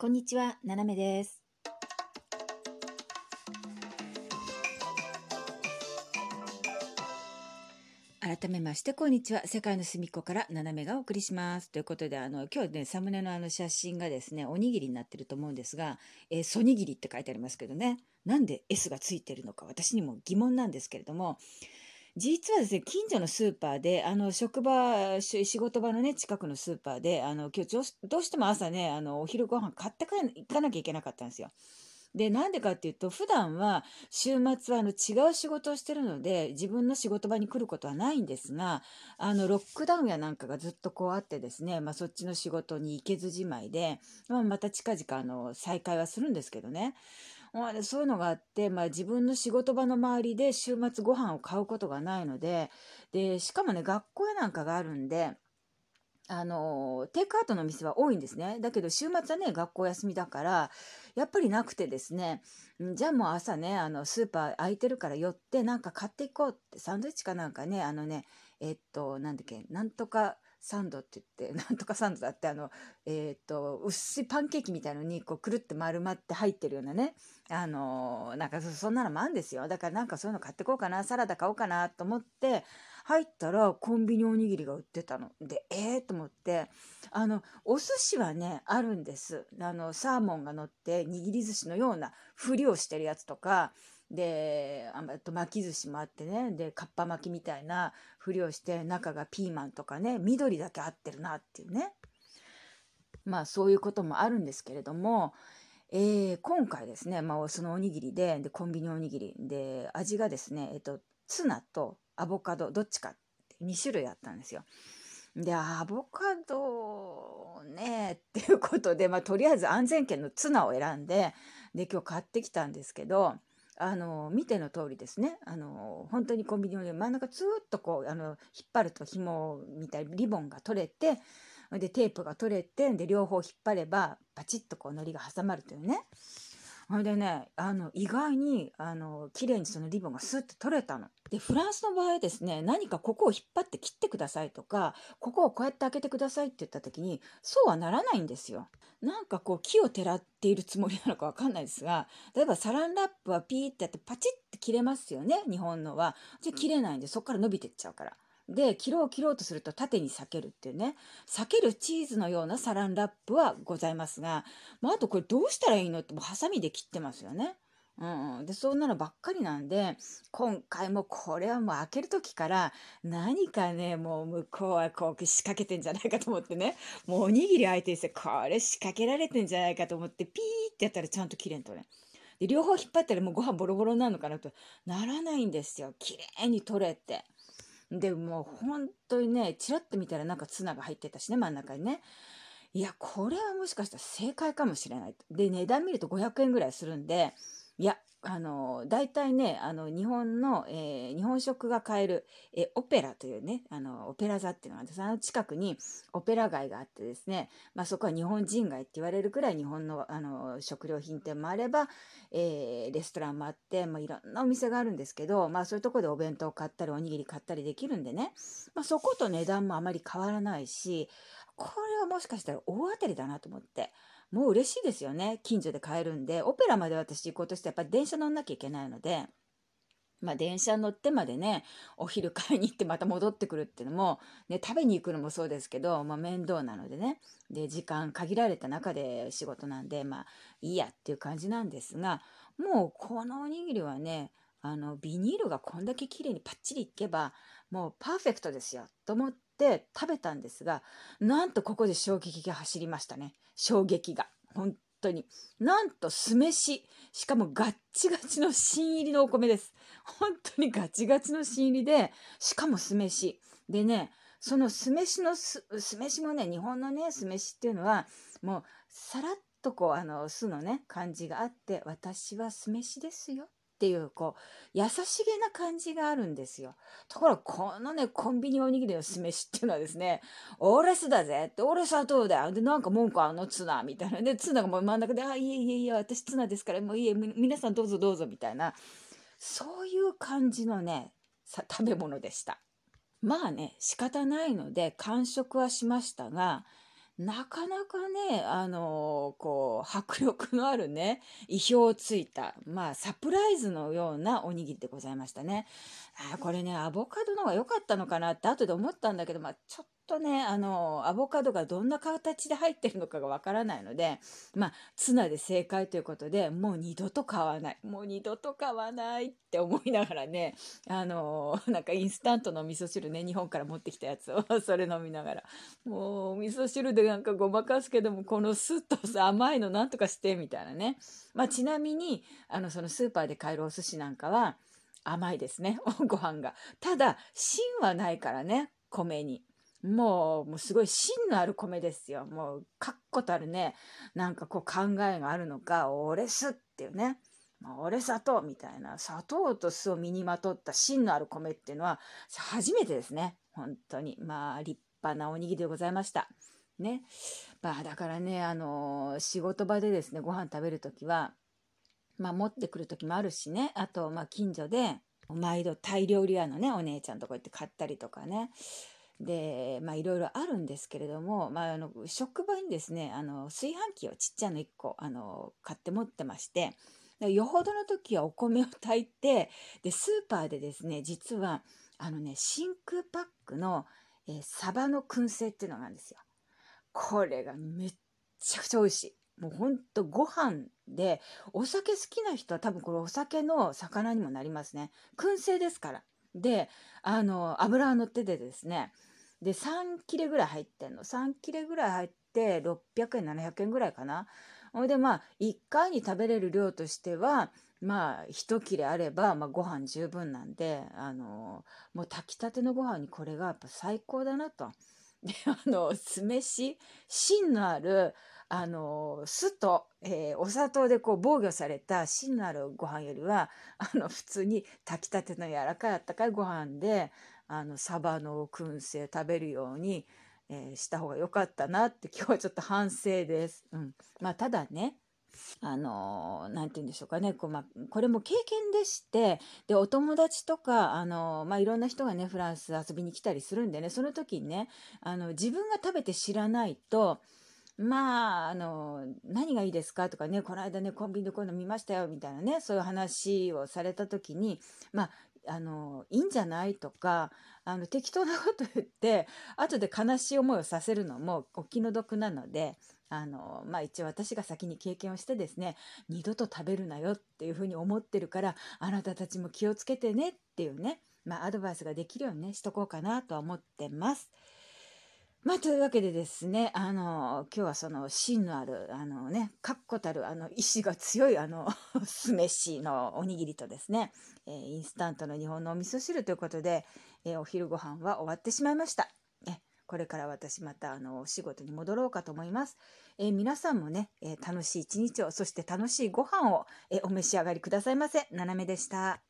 こんにちは、ななめです。改めまして、こんにちは。世界の隅っこからななめがお送りします。ということで、あの、今日ね、サムネのあの写真がですね、おにぎりになってると思うんですが、えーソニギリって書いてありますけどね、なんで S がついてるのか、私にも疑問なんですけれども、実はですね、近所のスーパーで、あの、職場、仕事場のね、近くのスーパーで、あの、今日どうし、ても朝ね、あの、お昼ご飯買ってか行かなきゃいけなかったんですよ。で、なんでかっていうと、普段は週末はあの違う仕事をしてるので、自分の仕事場に来ることはないんですが、あの、ロックダウンやなんかがずっとこうあってですね、まあそっちの仕事に行けずじまいで、まあまた近々あの、再開はするんですけどね。まあそういうのがあって、まあ自分の仕事場の周りで週末ご飯を買うことがないので、で、しかもね、学校やなんかがあるんで、あの、テイクアウトの店は多いんですね。だけど週末はね、学校休みだから、やっぱりなくてですね、じゃあもう朝ね、あの、スーパー空いてるから寄ってなんか買っていこうって、サンドイッチかなんかね、あのね、えっと、なんだっけ、なんとかサンドって言って、なんとかサンドだって、あの、えっと、薄いパンケーキみたいのに、こう、くるって丸まって入ってるようなね、あの、なんかそそんなのもあるんですよ。だからなんかそういうの買ってこうかな、サラダ買おうかなと思って、入ったらコンビニおにぎりが売ってたの。で、ええー、と思って、あの、お寿司はね、あるんです。あの、サーモンが乗って、握り寿司のようなふりをしてるやつとか、で、ああと巻き寿司もあってね、で、かっぱ巻きみたいなふりをして、中がピーマンとかね、緑だけ合ってるなっていうね。まあ、そういうこともあるんですけれども、えー今回ですね、まあ、そのおにぎりで、で、コンビニおにぎりで、味がですね、えっと、ツナとアボカド、どっちかって2種類あったんですよ。で、アボカドね、っていうことで、まあ、とりあえず安全圏のツナを選んで、で、今日買ってきたんですけど、あの、見ての通りですね、あの、本当にコンビニの真ん中ずーっとこう、あの、引っ張ると紐みたいにリボンが取れて、で、テープが取れて、で、両方引っ張れば、パチッとこう、糊が挟まるというね。ほんでね、あの、意外に、あの、綺麗にそのリボンがスッと取れたの。で、フランスの場合ですね、何かここを引っ張って切ってくださいとか、ここをこうやって開けてくださいって言った時に、そうはならないんですよ。なんかこう、木をてらっているつもりなのかわかんないですが、例えばサランラップはピーってやってパチッて切れますよね、日本のは。じゃ切れないんで、そこから伸びてっちゃうから。で、切ろう切ろうとすると縦に裂けるっていうね、裂けるチーズのようなサランラップはございますが、まあ、あとこれどうしたらいいのってもうハサミで切ってますよね。うん、でそんなのばっかりなんで今回もこれはもう開ける時から何かねもう向こうはこう仕掛けてんじゃないかと思ってねもうおにぎり相手にしてこれ仕掛けられてんじゃないかと思ってピーってやったらちゃんと切れんとね。で両方引っ張ったらもうご飯ボロボロになるのかなとならないんですよ綺麗に取れて。でもう本当にねチラッと見たらなんかツナが入ってたしね真ん中にね。いやこれはもしかしたら正解かもしれない。で値段見ると500円ぐらいするんでいやあの大体ねあの日本の、えー日本食が買える、えオペラというねあのオペラ座っていうのがあってその近くにオペラ街があってですね、まあ、そこは日本人街って言われるくらい日本のあの食料品店もあれば、えーレストランもあって、まあ、いろんなお店があるんですけど、まあ、そういうとこでお弁当買ったりおにぎり買ったりできるんでね、まあ、そこと値段もあまり変わらないしこれはもしかしたら大当たりだなと思って。もう嬉しいですよね。近所で買えるんで。オペラまで私行こうとしてやっぱり電車乗んなきゃいけないので、まあ電車乗ってまでね、お昼買いに行ってまた戻ってくるっていうのも、ね、食べに行くのもそうですけど、まあ面倒なのでね。で、時間限られた中で仕事なんで、まあいいやっていう感じなんですが、もうこのおにぎりはね、あの、ビニールがこんだけ綺麗にパッチリいけば、もうパーフェクトですよ、と思ってて食べたんですが、なんとここで衝撃が走りましたね。衝撃が。本当に。なんと酢飯。しかもガッチガチの新入りのお米です。本当にガチガチの新入りで、しかも酢飯。でね、その酢飯の、酢飯もね、日本のね、酢飯っていうのは、もう、さらっとこう、あの、酢のね、感じがあって、私は酢飯ですよ。っていう、こう、優しげな感じがあるんですよ。ところが、このね、コンビニおにぎりの酢飯っていうのはですね、俺酢だぜって、俺砂糖だよ。で、なんか文句あの？ツナみたいな。で、ツナがもう真ん中で、あ、いえいえいえ、私ツナですから、もういいえ、皆さんどうぞどうぞみたいな、そういう感じのね、食べ物でした。まあね、仕方ないので完食はしましたが、なかなかね、あのこう、迫力のあるね、意表をついた、まあ、サプライズのようなおにぎりでございましたね。あこれね、アボカドの方が良かったのかなって後で思ったんだけど、まあ、ちょっとね、あの、アボカドがどんな形で入ってるのかがわからないので、まあ、ツナで正解ということで、もう二度と買わない。もう二度と買わないって思いながらね、あの、なんかインスタントの味噌汁ね、日本から持ってきたやつを、それ飲みながら、もう、味噌汁でなんかごまかすけども、このスッとさ、甘いのなんとかして、みたいなね。まあ、ちなみに、あの、そのスーパーで買えるお寿司なんかは、甘いですね、ご飯が。ただ、芯はないからね、米に。もう、もうすごい芯のある米ですよ。もう、確固たるね、なんかこう考えがあるのか、俺すっていうね。まあ、俺砂糖みたいな、砂糖と酢を身にまとった芯のある米っていうのは、初めてですね。本当に。まあ、立派なおにぎりでございました。ね。まあ、だからね、あのー、仕事場でですね、ご飯食べるときは、まあ、持ってくる時もあるしね。あと、まあ、近所で、毎度タイ料理屋のね、お姉ちゃんとこ行って買ったりとかね。で、まあいろいろあるんですけれども、まああの、職場にですね、あの、炊飯器をちっちゃな1個、あの、買って持ってまして、よほどの時はお米を炊いて、で、スーパーでですね、実は、あのね、真空パックの、えー、サバの燻製っていうのがあるんですよ。これがめっちゃくちゃ美味しい。もうほんとご飯で、お酒好きな人は多分これお酒の魚にもなりますね。燻製ですから。で、あの、油が乗っててですね、で、3切れぐらい入ってんの。3切れぐらい入って、600円、700円ぐらいかな。ほいで、まあ、1回に食べれる量としては、まあ、1切れあれば、まあ、ご飯十分なんで、あの、もう炊きたてのご飯にこれがやっぱ最高だなと。で、あの、酢飯、芯のある、あの、酢と、えー、お砂糖でこう防御された芯のあるご飯よりは、あの、普通に炊きたての柔らかいあったかいご飯で、あの、サバの燻製食べるように、えー、した方が良かったなって今日はちょっと反省です。うん。まあ、ただね、あの何て言うんでしょうかねこう、ま、これも経験でしてでお友達とか、あのまあ、いろんな人がねフランス遊びに来たりするんでねその時にねあの自分が食べて知らないとまあ、あの、何がいいですか？とかね、この間ね、コンビニでこういうの見ましたよ、みたいなね、そういう話をされた時に、まあ、あの、いいんじゃない？とか、あの、適当なこと言って、後で悲しい思いをさせるのもお気の毒なので、あの、まあ、一応私が先に経験をしてですね、二度と食べるなよっていうふうに思ってるから、あなたたちも気をつけてねっていうね、まあ、アドバイスができるようにね、しとこうかなとは思ってます。まあ、というわけでですね、あの、今日はその芯のある、あのね、確固たる、あの、意志が強い、あの、酢飯のおにぎりとですね、えー、インスタントの日本のお味噌汁ということで、えー、お昼ご飯は終わってしまいました。えこれから私また、あの、お仕事に戻ろうかと思います。えー、皆さんもね、え楽しい一日を、そして楽しいご飯を、えお召し上がりくださいませ。ななめでした。